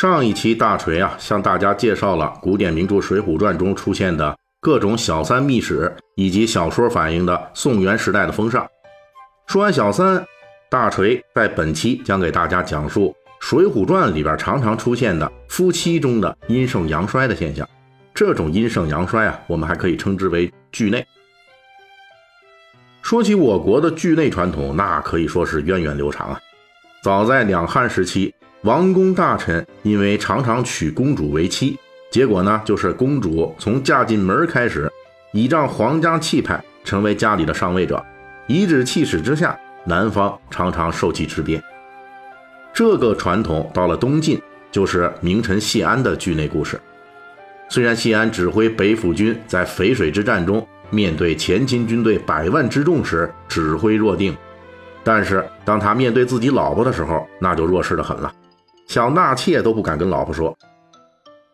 上一期大锤啊，向大家介绍了古典名著《水浒传》中出现的各种小三秘史，以及小说反映的宋元时代的风尚。说完小三，大锤在本期将给大家讲述《水浒传》里边常常出现的夫妻中的阴盛阳衰的现象。这种阴盛阳衰啊，我们还可以称之为剧内。说起我国的剧内传统，那可以说是源远流长啊。早在两汉时期。王公大臣因为常常娶公主为妻，结果呢，就是公主从嫁进门开始，倚仗皇家气派，成为家里的上位者，颐指气使之下，男方常常受其之变。这个传统到了东晋，就是名臣谢安的剧内故事。虽然谢安指挥北府军在淝水之战中，面对前秦军队百万之众时指挥若定，但是当他面对自己老婆的时候，那就弱势的很了。想纳妾都不敢跟老婆说。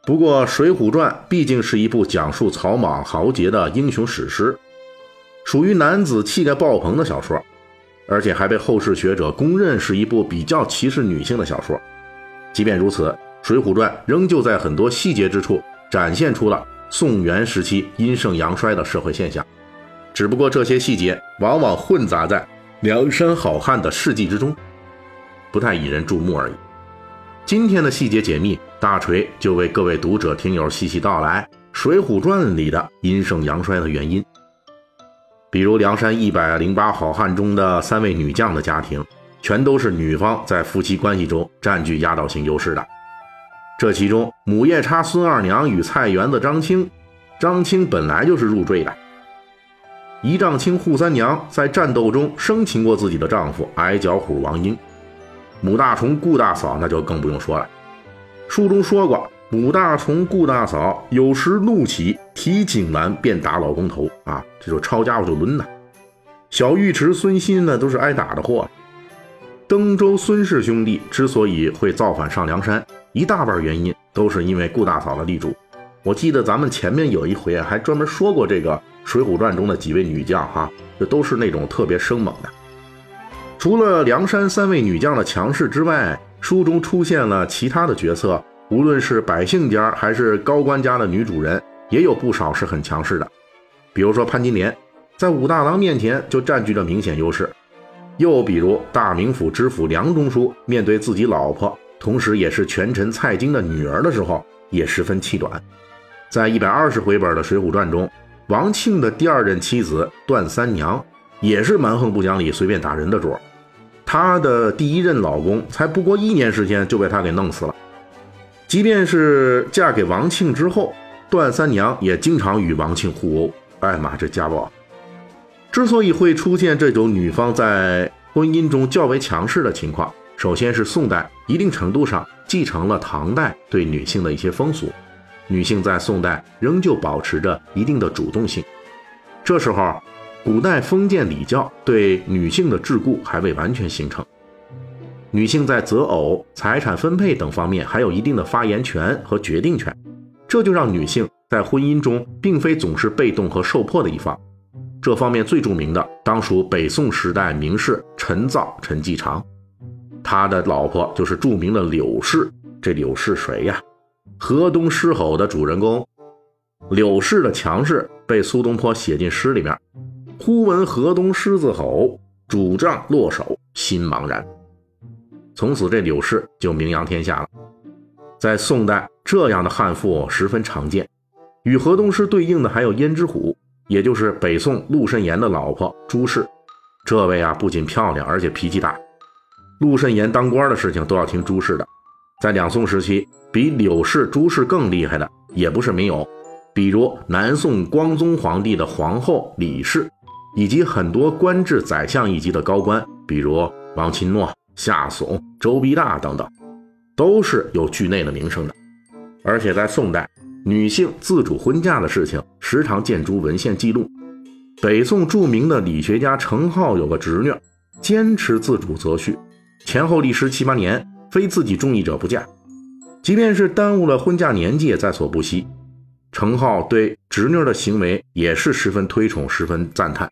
不过《水浒传》毕竟是一部讲述草莽豪杰的英雄史诗，属于男子气概爆棚的小说，而且还被后世学者公认是一部比较歧视女性的小说。即便如此，《水浒传》仍旧在很多细节之处展现出了宋元时期阴盛阳衰的社会现象，只不过这些细节往往混杂在梁山好汉的事迹之中，不太引人注目而已。今天的细节解密，大锤就为各位读者听友细细道来《水浒传》里的阴盛阳衰的原因。比如梁山一百零八好汉中的三位女将的家庭，全都是女方在夫妻关系中占据压倒性优势的。这其中，母夜叉孙二娘与菜园子张青，张青本来就是入赘的。一丈青扈三娘在战斗中生擒过自己的丈夫矮脚虎王英。母大虫顾大嫂那就更不用说了。书中说过，母大虫顾大嫂有时怒起，提锦兰便打老公头啊，这就抄家伙就抡呐。小尉迟孙新呢，都是挨打的货。登州孙氏兄弟之所以会造反上梁山，一大半原因都是因为顾大嫂的力主。我记得咱们前面有一回还专门说过这个《水浒传》中的几位女将哈，这都是那种特别生猛的。除了梁山三位女将的强势之外，书中出现了其他的角色，无论是百姓家还是高官家的女主人，也有不少是很强势的。比如说潘金莲，在武大郎面前就占据着明显优势；又比如大名府知府梁中书，面对自己老婆，同时也是权臣蔡京的女儿的时候，也十分气短。在一百二十回本的《水浒传》中，王庆的第二任妻子段三娘。也是蛮横不讲理、随便打人的主儿。她的第一任老公才不过一年时间就被她给弄死了。即便是嫁给王庆之后，段三娘也经常与王庆互殴。哎妈，这家暴！之所以会出现这种女方在婚姻中较为强势的情况，首先是宋代一定程度上继承了唐代对女性的一些风俗，女性在宋代仍旧保持着一定的主动性。这时候。古代封建礼教对女性的桎梏还未完全形成，女性在择偶、财产分配等方面还有一定的发言权和决定权，这就让女性在婚姻中并非总是被动和受迫的一方。这方面最著名的当属北宋时代名士陈造、陈继常，他的老婆就是著名的柳氏。这柳氏谁呀？河东狮吼的主人公。柳氏的强势被苏东坡写进诗里面。忽闻河东狮子吼，主杖落手心茫然。从此，这柳氏就名扬天下了。在宋代，这样的悍妇十分常见。与河东狮对应的还有胭脂虎，也就是北宋陆慎言的老婆朱氏。这位啊，不仅漂亮，而且脾气大。陆慎言当官的事情都要听朱氏的。在两宋时期，比柳氏、朱氏更厉害的也不是没有，比如南宋光宗皇帝的皇后李氏。以及很多官至宰相一级的高官，比如王钦诺、夏竦、周必大等等，都是有剧内的名声的。而且在宋代，女性自主婚嫁的事情时常见诸文献记录。北宋著名的理学家程颢有个侄女，坚持自主择婿，前后历时七八年，非自己中意者不嫁。即便是耽误了婚嫁年纪，也在所不惜。程颢对侄女的行为也是十分推崇，十分赞叹。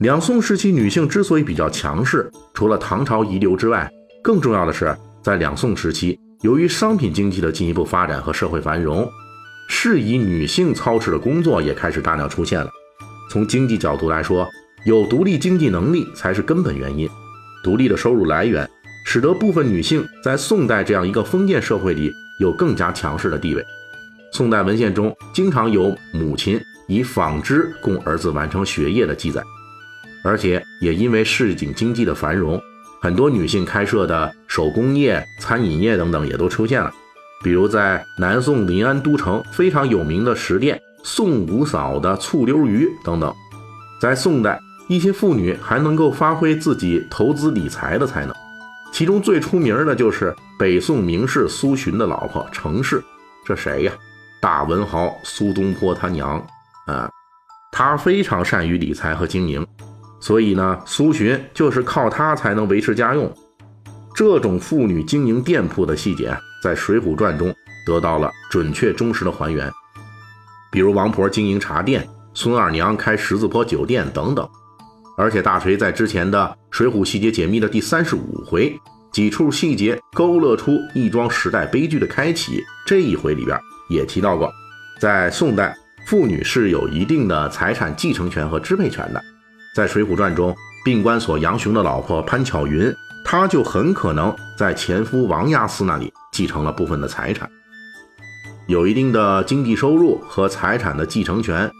两宋时期女性之所以比较强势，除了唐朝遗留之外，更重要的是在两宋时期。由于商品经济的进一步发展和社会繁荣，适宜女性操持的工作也开始大量出现了。从经济角度来说，有独立经济能力才是根本原因。独立的收入来源，使得部分女性在宋代这样一个封建社会里有更加强势的地位。宋代文献中经常有母亲以纺织供儿子完成学业的记载，而且也因为市井经济的繁荣。很多女性开设的手工业、餐饮业等等也都出现了，比如在南宋临安都城非常有名的食店宋五嫂的醋溜鱼等等。在宋代，一些妇女还能够发挥自己投资理财的才能，其中最出名的就是北宋名士苏洵的老婆程氏。这谁呀？大文豪苏东坡他娘啊，他非常善于理财和经营。所以呢，苏洵就是靠他才能维持家用。这种妇女经营店铺的细节，在《水浒传》中得到了准确忠实的还原。比如王婆经营茶店，孙二娘开十字坡酒店等等。而且大锤在之前的《水浒细节解密》的第三十五回，几处细节勾勒出一桩时代悲剧的开启。这一回里边也提到过，在宋代，妇女是有一定的财产继承权和支配权的。在《水浒传》中，病关索杨雄的老婆潘巧云，她就很可能在前夫王押司那里继承了部分的财产，有一定的经济收入和财产的继承权，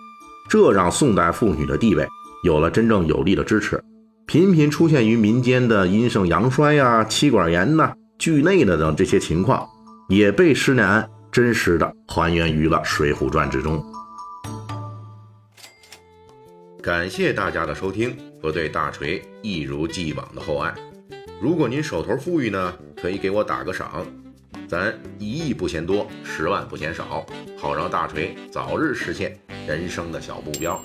这让宋代妇女的地位有了真正有力的支持。频频出现于民间的阴盛阳衰呀、妻管严呐、惧内的等这些情况，也被施耐庵真实的还原于了《水浒传》之中。感谢大家的收听和对大锤一如既往的厚爱。如果您手头富裕呢，可以给我打个赏，咱一亿不嫌多，十万不嫌少，好让大锤早日实现人生的小目标。